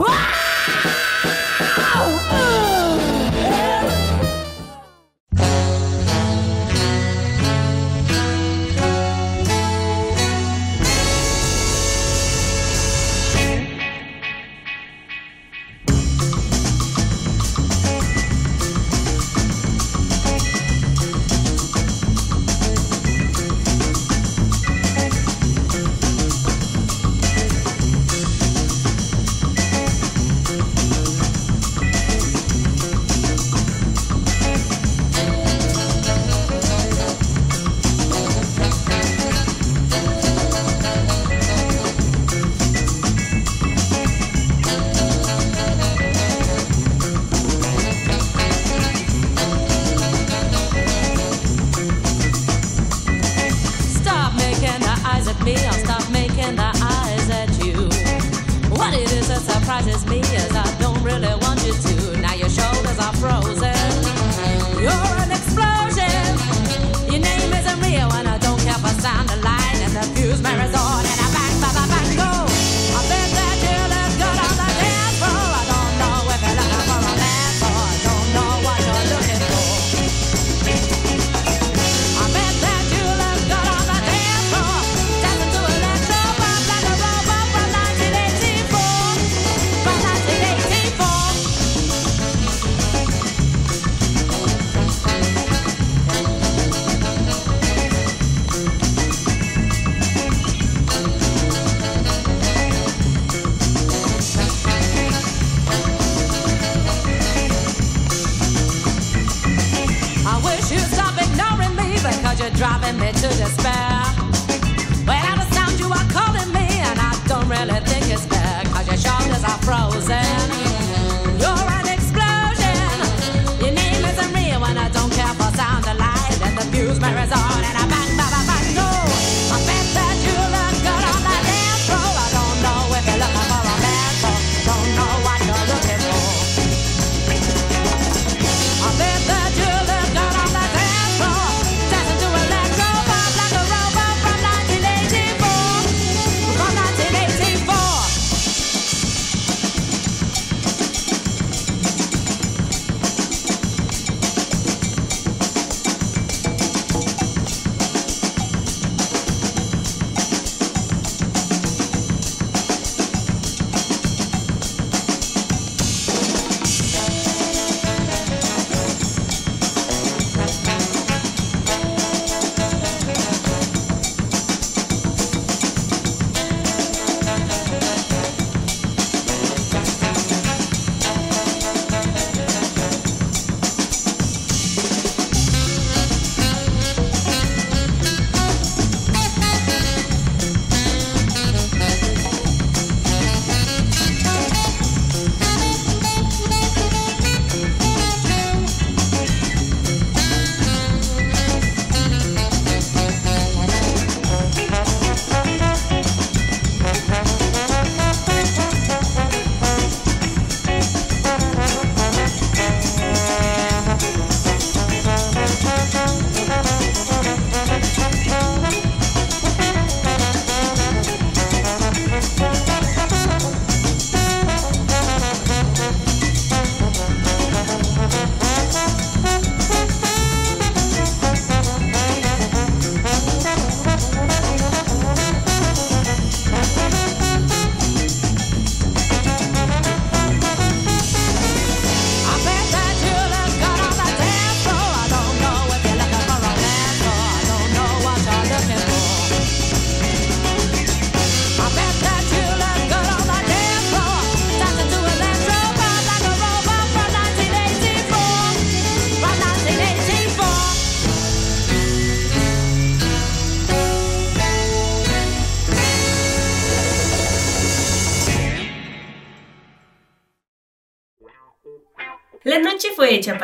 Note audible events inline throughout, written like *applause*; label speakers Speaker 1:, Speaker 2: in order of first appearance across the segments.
Speaker 1: Ah!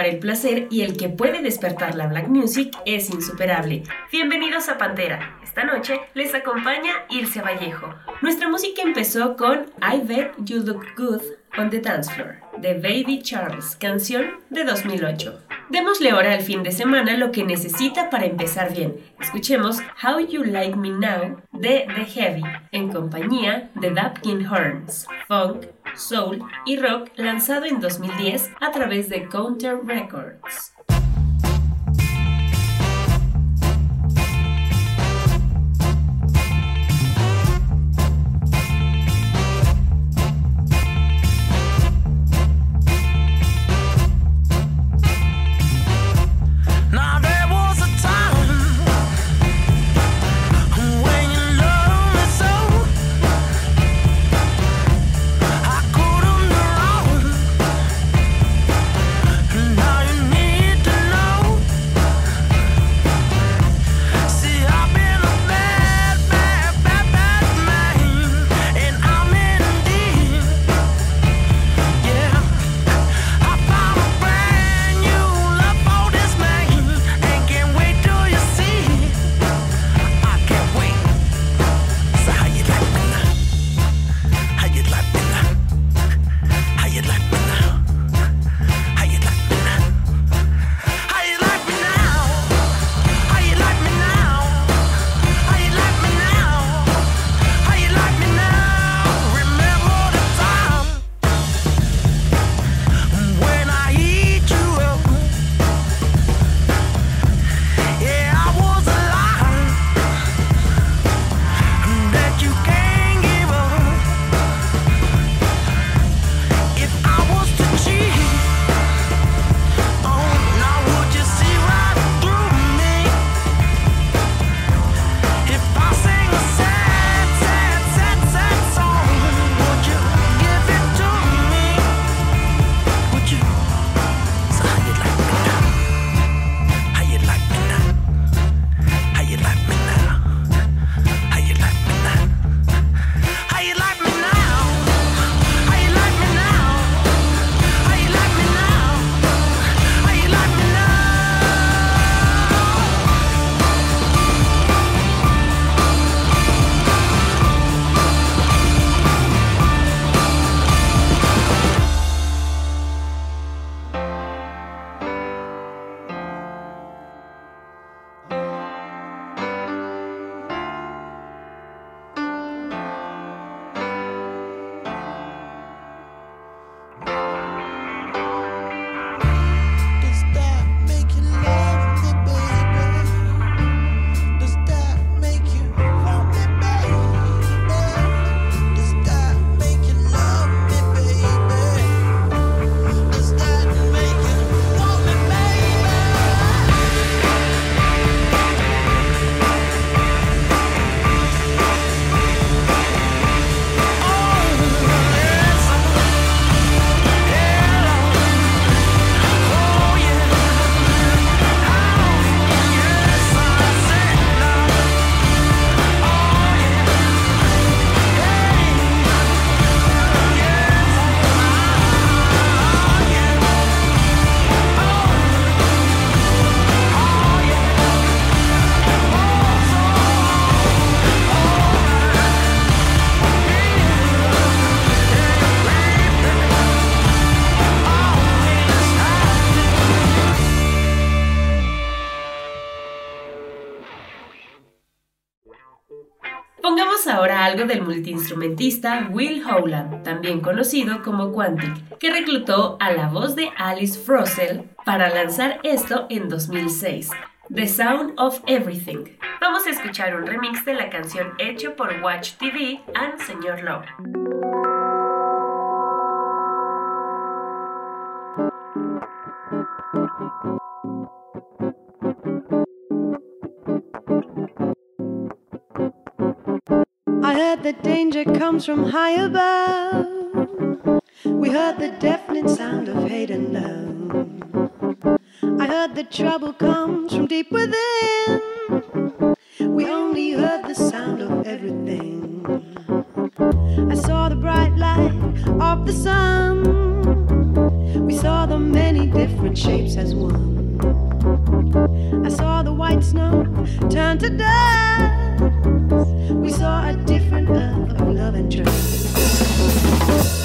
Speaker 1: El placer y el que puede despertar la black music es insuperable. Bienvenidos a Pantera. Esta noche les acompaña Ilse Vallejo. Nuestra música empezó con I Bet You Look Good on the Dance Floor de Baby Charles, canción de 2008. Démosle ahora al fin de semana lo que necesita para empezar bien. Escuchemos How You Like Me Now de The Heavy, en compañía de Dapkin Horns, funk, soul y rock lanzado en 2010 a través de Counter Records. Del multiinstrumentista Will Howland, también conocido como Quantic, que reclutó a la voz de Alice Frossell para lanzar esto en 2006. The Sound of Everything. Vamos a escuchar un remix de la canción hecho por Watch TV and Señor Love.
Speaker 2: I heard that danger comes from high above. We heard the deafening sound of hate and love. I heard that trouble comes from deep within. We only heard the sound of everything. I saw the bright light of the sun. We saw the many different shapes as one. I saw the white snow turn to dust. We saw a different earth of love and trust.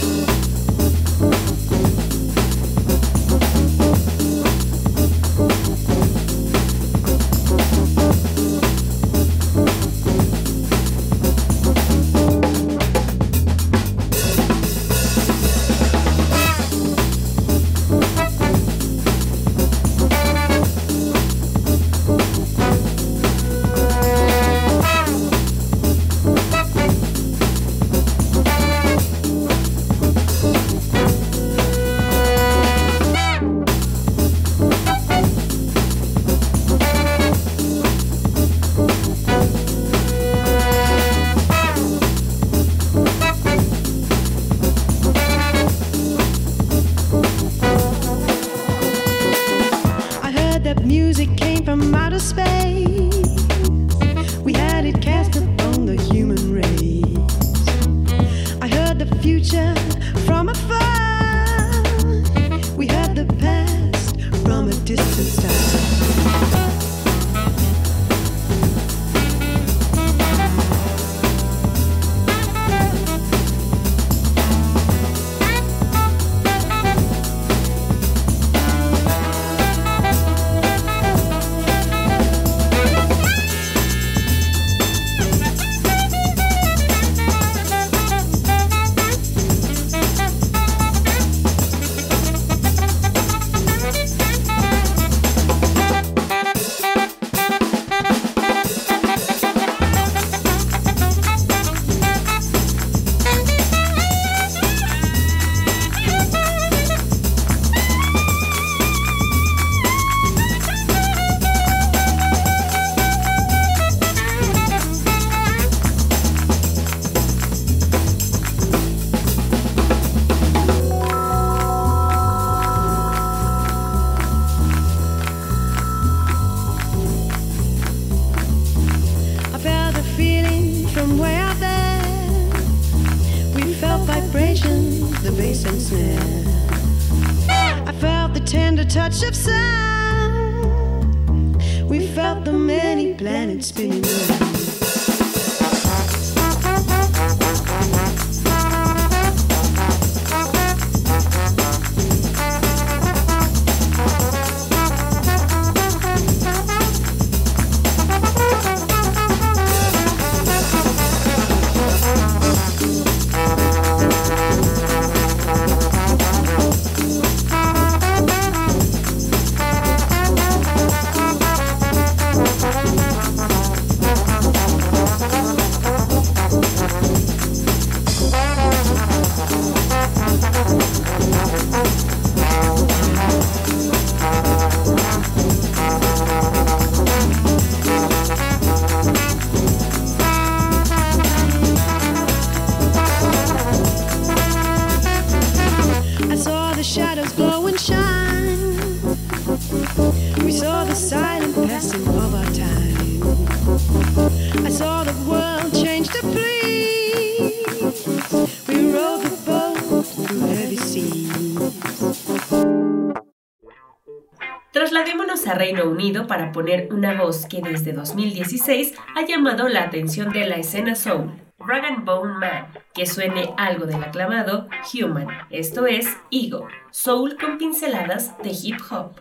Speaker 3: Reino Unido para poner una voz que desde 2016 ha llamado la atención de la escena soul. Rag and Bone Man, que suene algo del aclamado Human, esto es Ego, soul con pinceladas de hip hop.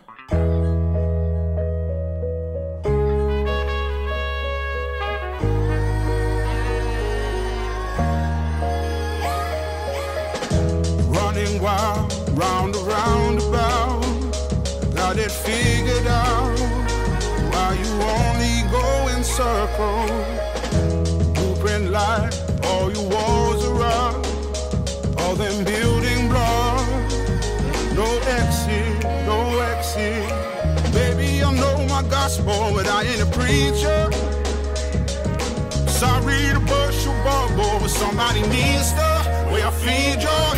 Speaker 4: preacher. Sorry to burst your bubble, but somebody needs to. Where I feed your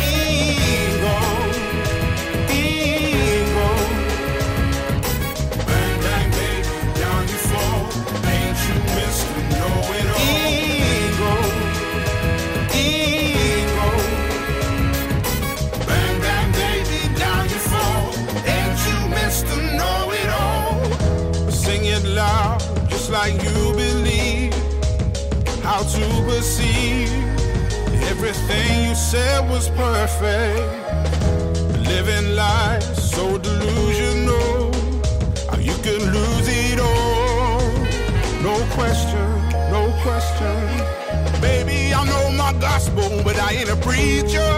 Speaker 4: how to. Everything you said was perfect. Living life so delusional, how you can lose it all. No question, no question. Baby, I know my gospel, but I ain't a preacher.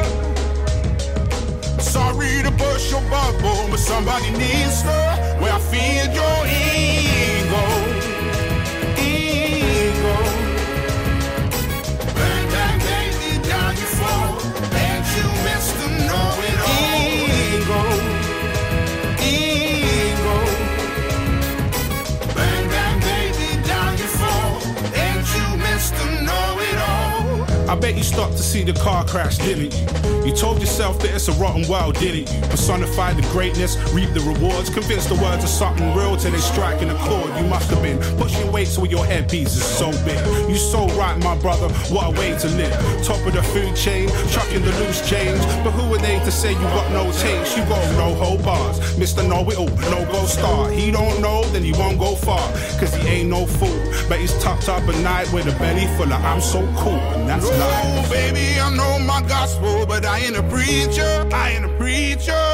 Speaker 4: Sorry to burst your bubble, but somebody needs to. Where I feed your ego. I bet you stopped to see the car crash, didn't you? You told yourself that it's a rotten world, didn't you? Personify the greatness, reap the rewards, convince the words of something real till they strike an accord. You must have been pushing weights with your headpiece is so big. You so right, my brother, what a way to live. Top of the food chain, chucking the loose change. But who are they to say you got no taste? You got no whole bars. Mr. Know It All, no go star. He don't know, then he won't go far. Cause he ain't no fool. But he's tucked up at night with a belly full of I'm so cool. And that's life. baby, I know my gospel, but I ain't a preacher. I ain't a preacher.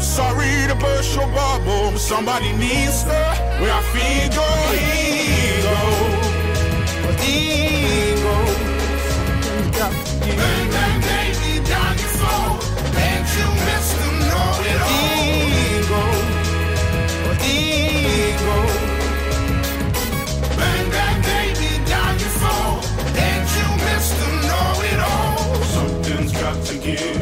Speaker 4: Sorry to burst your bubble, but somebody needs to. Where I feed your ego. Ego. Bang, baby, you.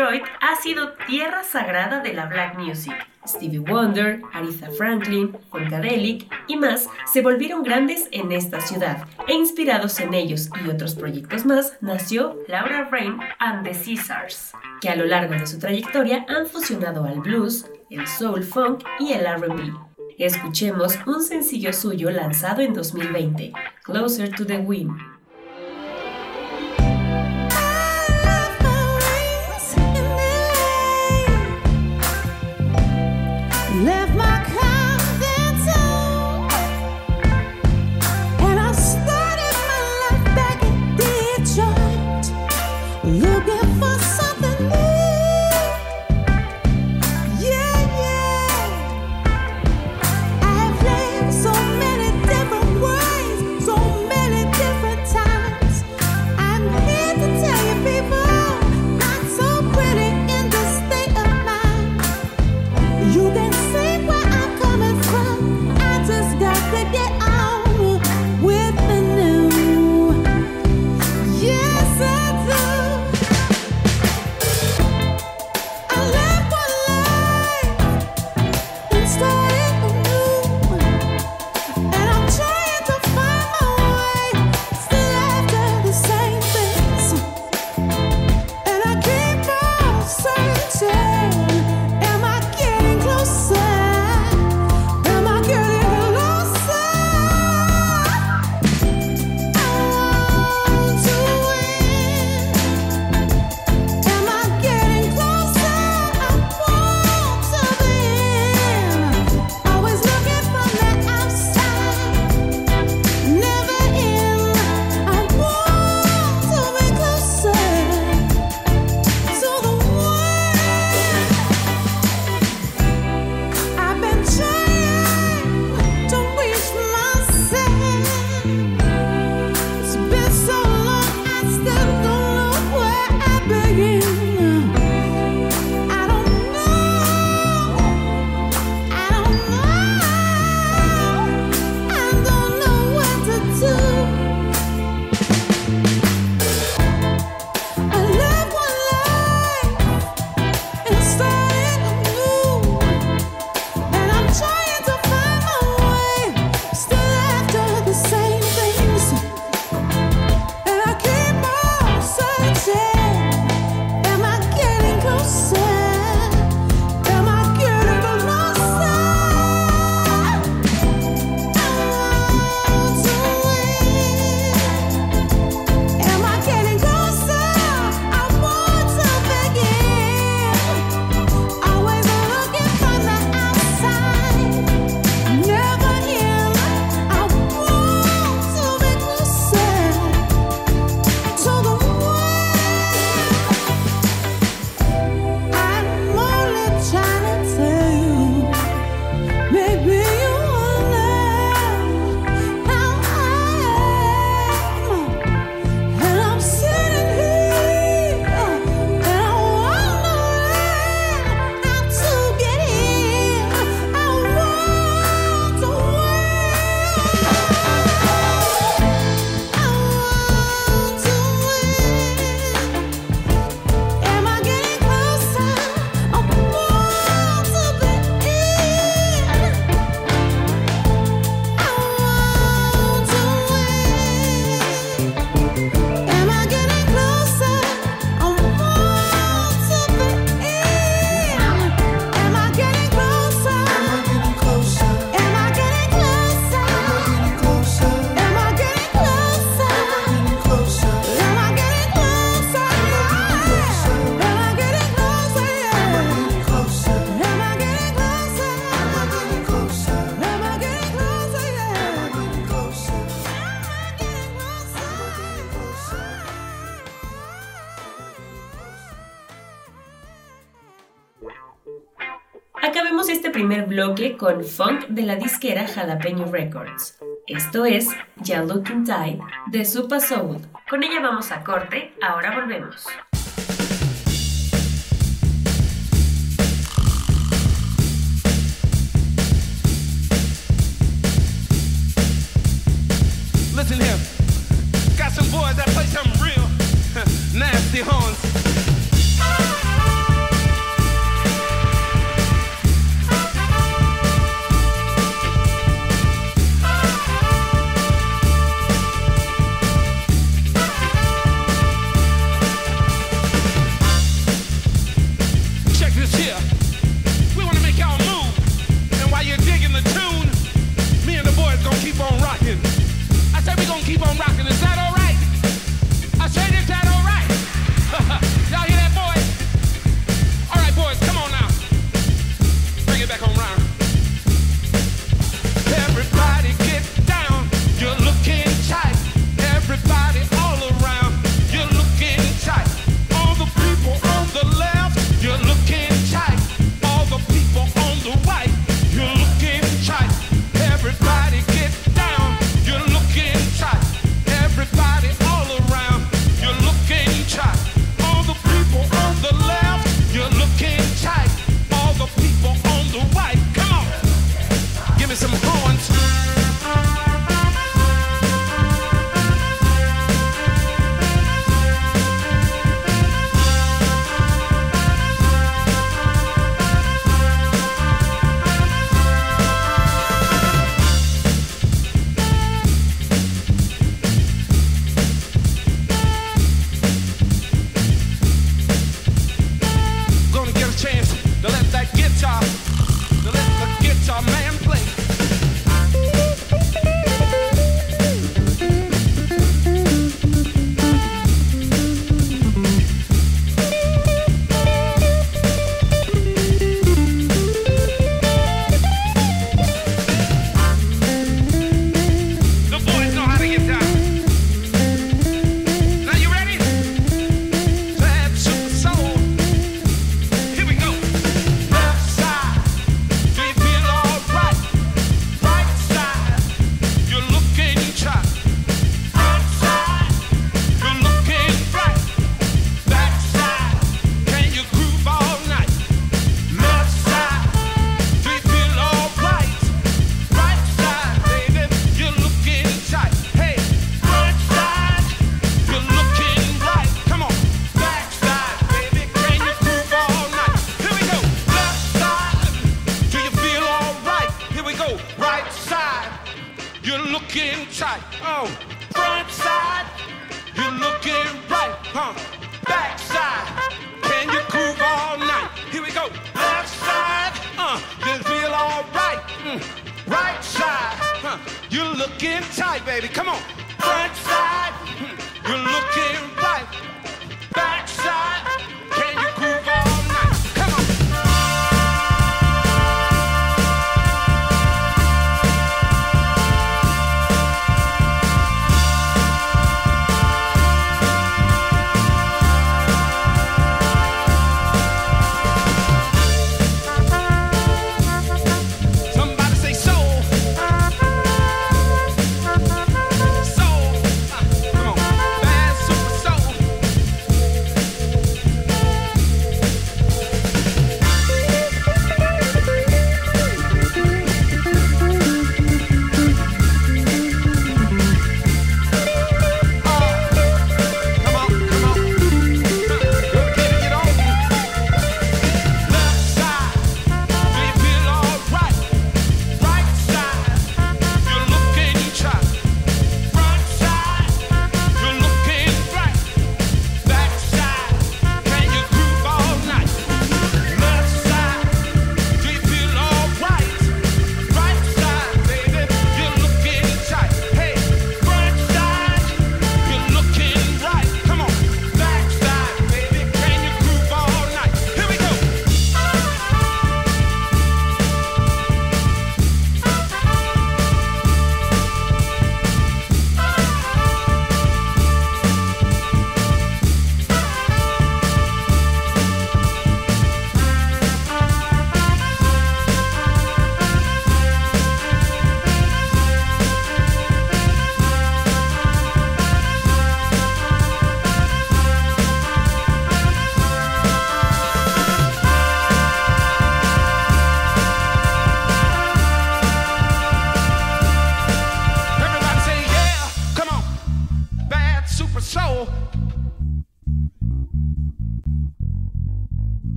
Speaker 3: Detroit ha sido tierra sagrada de la black music. Stevie Wonder, Aretha Franklin, Funkadelic y más se volvieron grandes en esta ciudad, e inspirados en ellos y otros proyectos más, nació Laura Rain and the Caesars, que a lo largo de su trayectoria han fusionado al blues, el soul funk y el RB. Escuchemos un sencillo suyo lanzado en 2020, Closer to the Wind. con funk de la disquera Jalapeño Records. Esto es Ya Looking Tide de Supa Soul. Con ella vamos a corte, ahora volvemos.
Speaker 5: Listen here. Got some boys that play some real *laughs* nasty horns.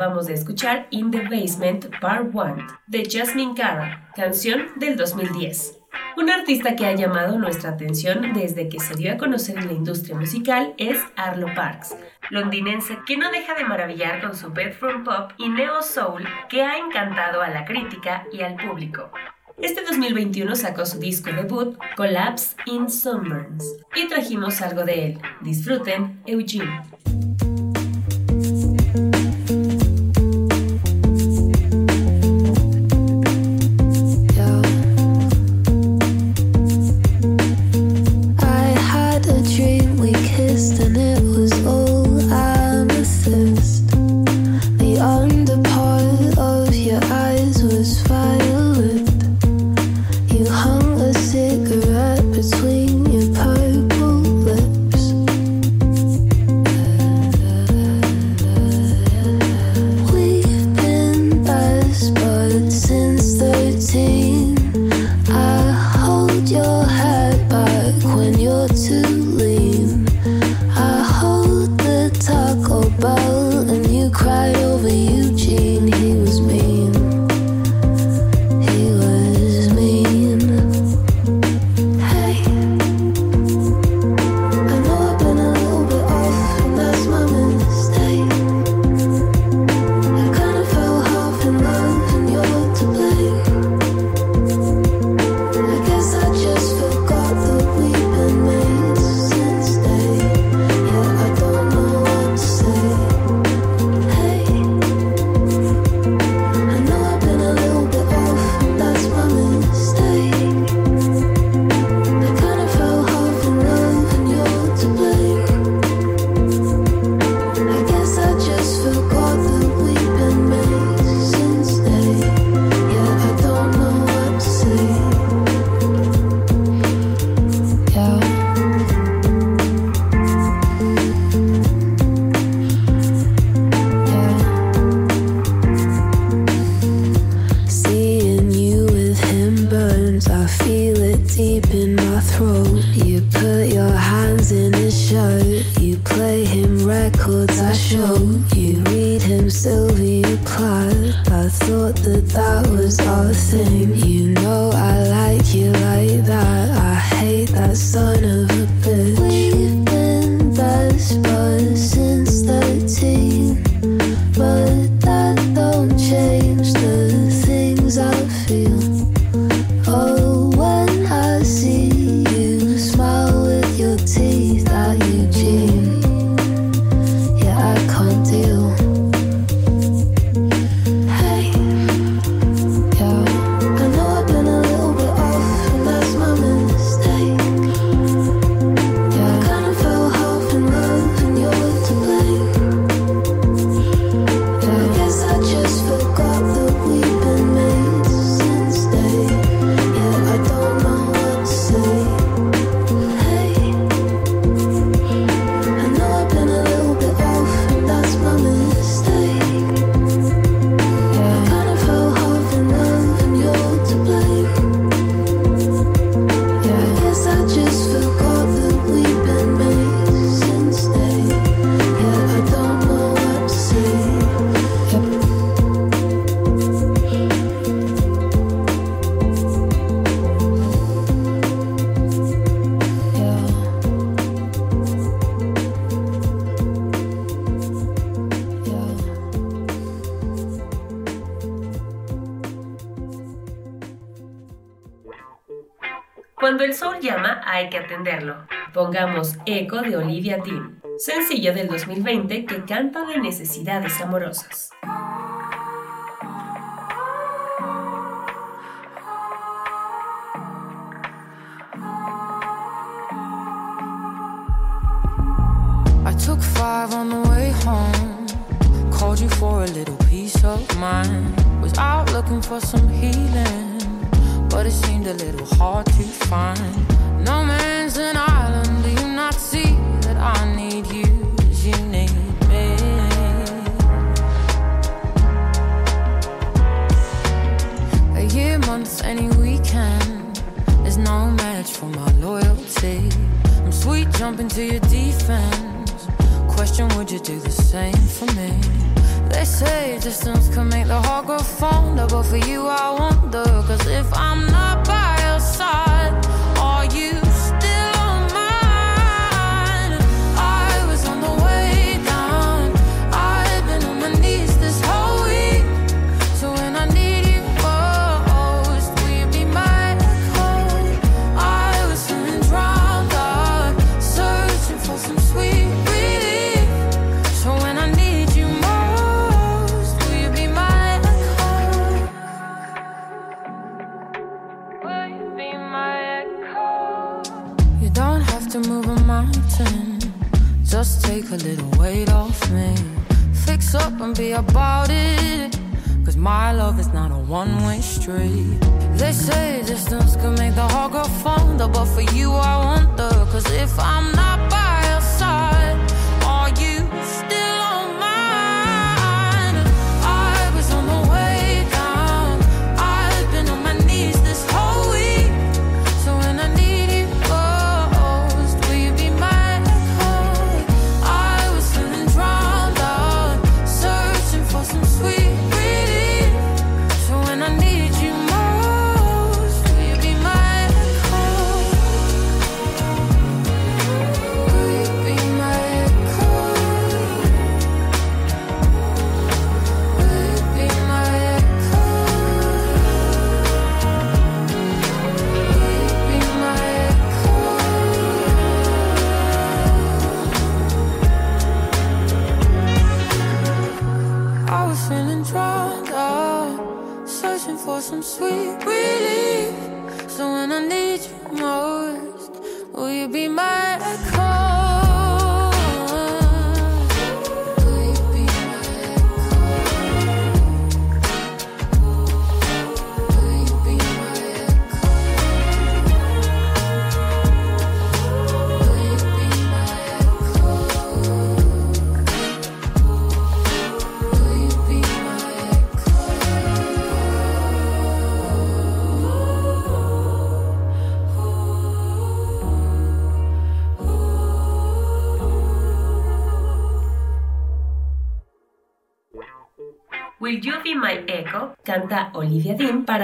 Speaker 3: Acabamos de escuchar In the Basement Part 1 de Jasmine Cara, canción del 2010. Un artista que ha llamado nuestra atención desde que se dio a conocer en la industria musical es Arlo Parks, londinense que no deja de maravillar con su bedroom pop y neo soul que ha encantado a la crítica y al público. Este 2021 sacó su disco debut, Collapse in Sunburns, y trajimos algo de él. Disfruten, Eugene.
Speaker 6: our thing. You know I like you like that. I hate that son of a
Speaker 3: canta de necesidades amorosas.
Speaker 7: I took five on the way home. Called you for a little piece of mind. Was out looking for some healing, but it seemed a little hard to find. No man's an eye. jump into your defense. Question would you do the same for me? They say distance can make the heart grow fonder, but for you I wonder. Cause if I'm not by about it. Cause my love is not a one way street. They say distance can make the heart grow fonder, but for you I wonder. Cause if I'm not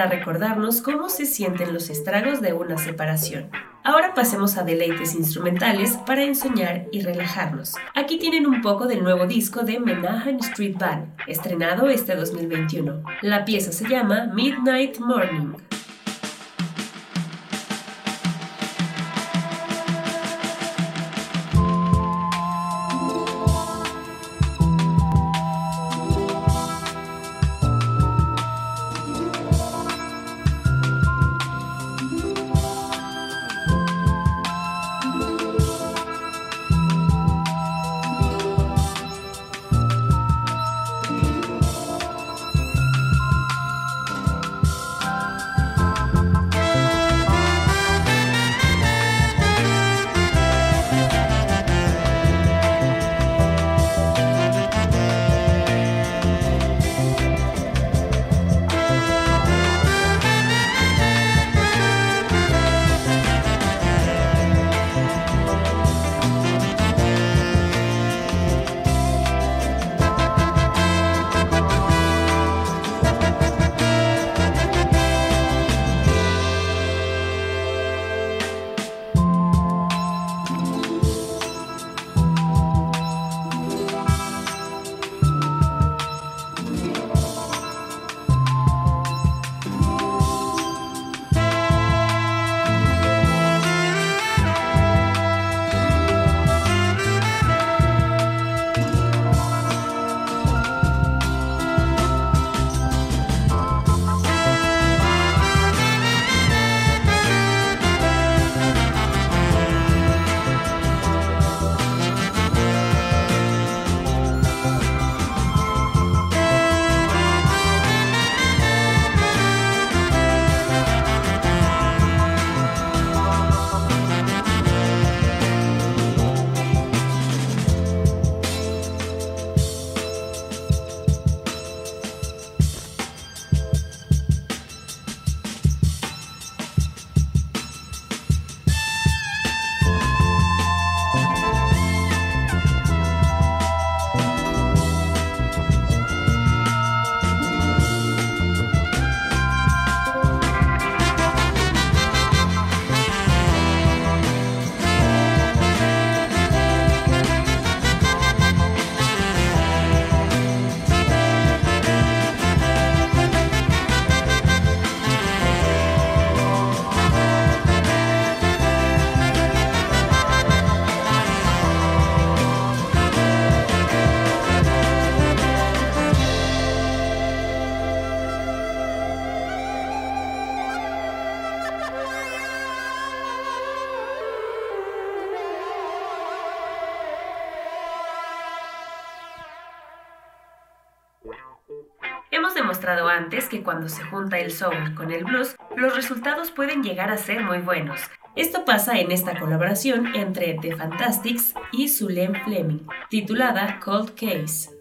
Speaker 8: recordarnos cómo se sienten los estragos de una separación. Ahora pasemos a deleites instrumentales para ensoñar y relajarnos. Aquí tienen un poco del nuevo disco de Menahan Street Band, estrenado este 2021. La pieza se llama Midnight Morning. Cuando se junta el soul con el blues, los resultados pueden llegar a ser muy buenos. Esto pasa en esta colaboración entre The Fantastics y Zulem Fleming, titulada Cold Case.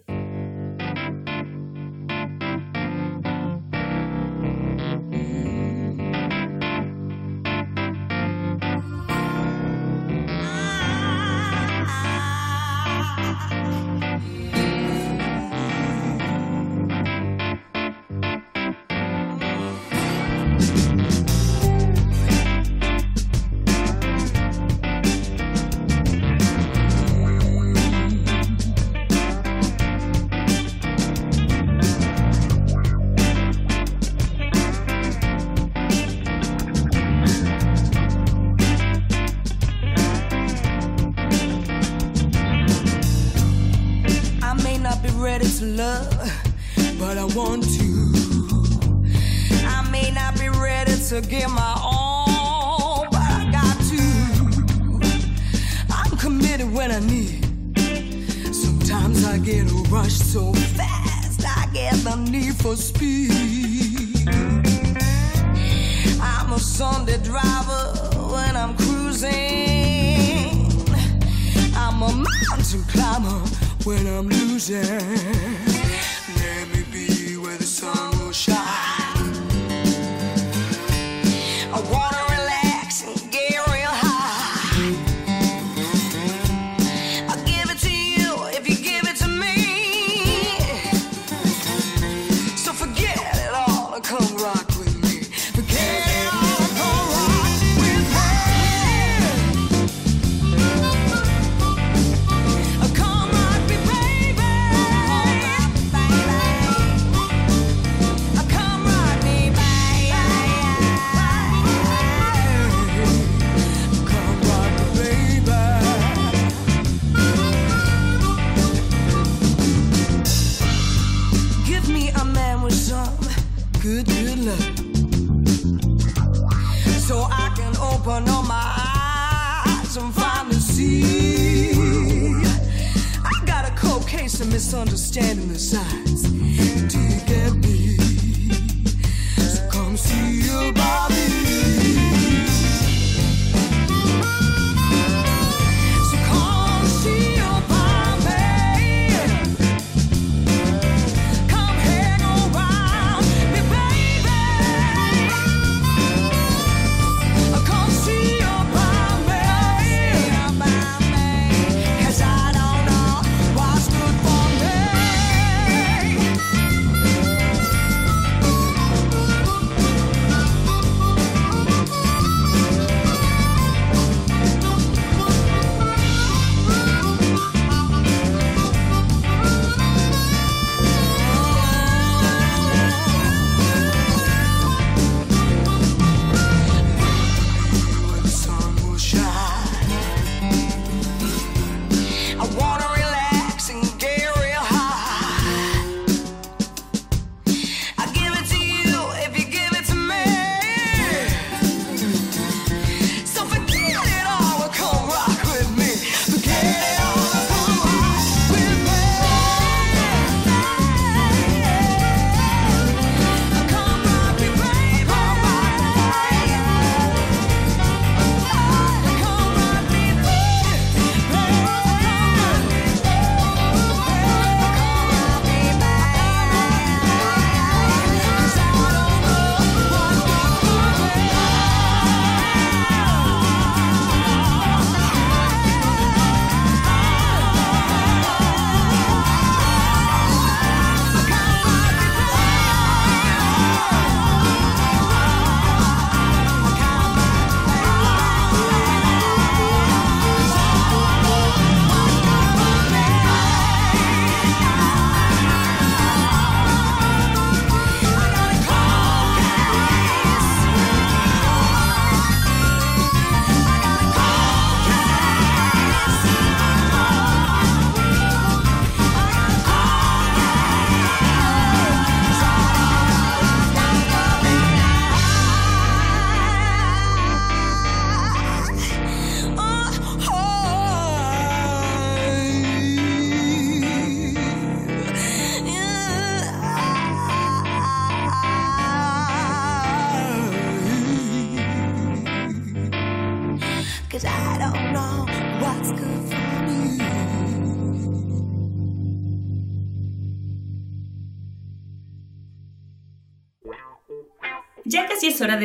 Speaker 9: misunderstanding
Speaker 8: aside.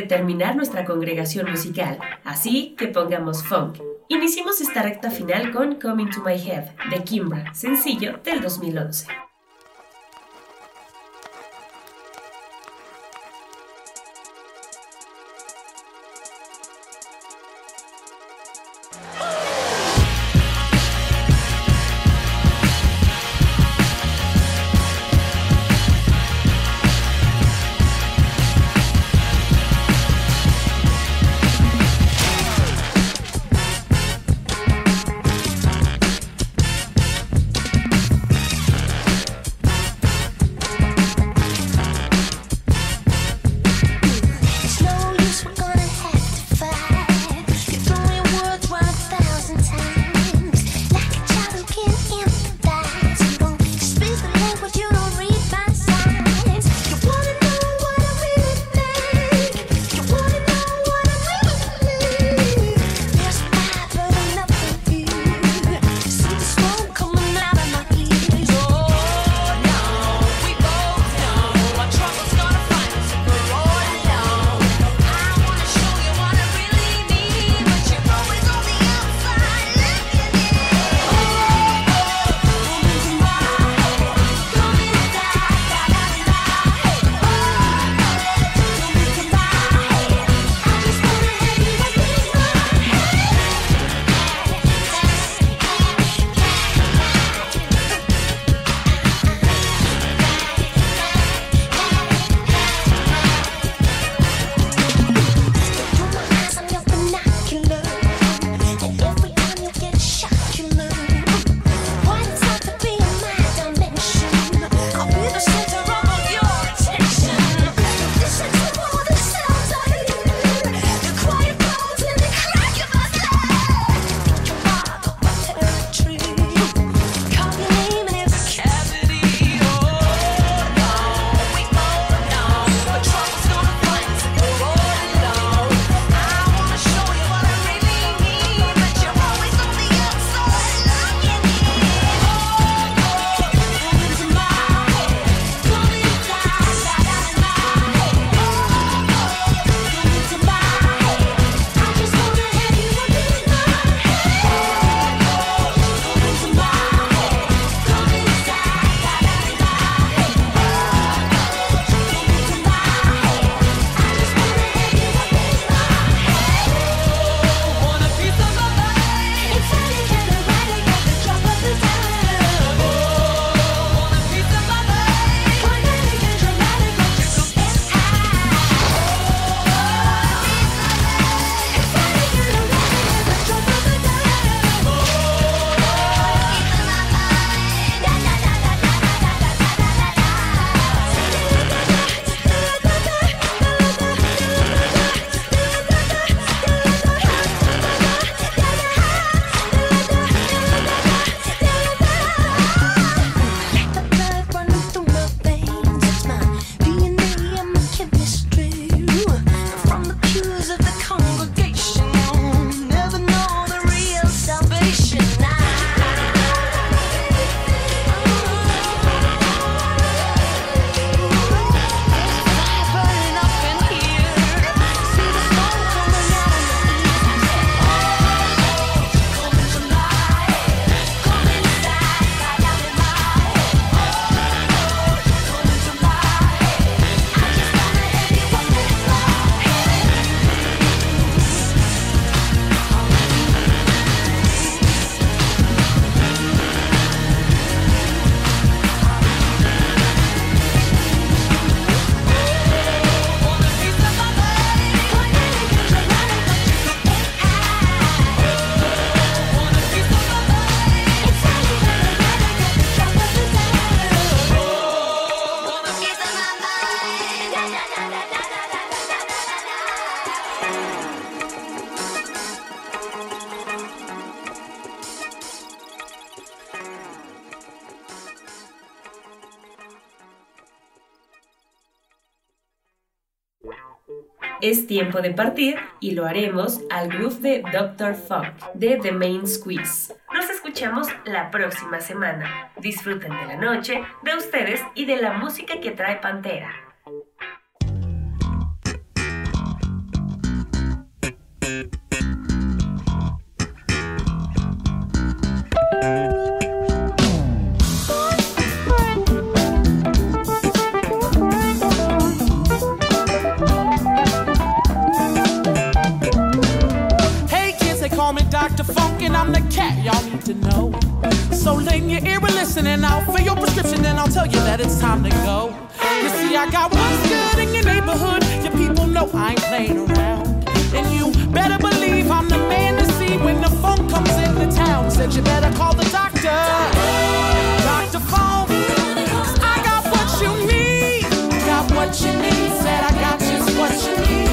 Speaker 8: determinar nuestra congregación musical, así que pongamos funk. Iniciemos esta recta final con Coming to My Head de Kimbra, sencillo del 2011.
Speaker 3: Tiempo de partir y lo haremos al groove de Dr. Funk de The Main Squeeze. Nos escuchamos la próxima semana. Disfruten de la noche, de ustedes y de la música que trae Pantera.
Speaker 10: and I'm the cat y'all need to know. So lend your ear and listen, and I'll fill your prescription, and I'll tell you that it's time to go. You see, I got what's good in your neighborhood. Your people know I ain't playing around, and you better believe I'm the man to see when the phone comes in the town. Said you better call the doctor, Doctor Phone. I got what you need, got what you need. Said I got just what you need.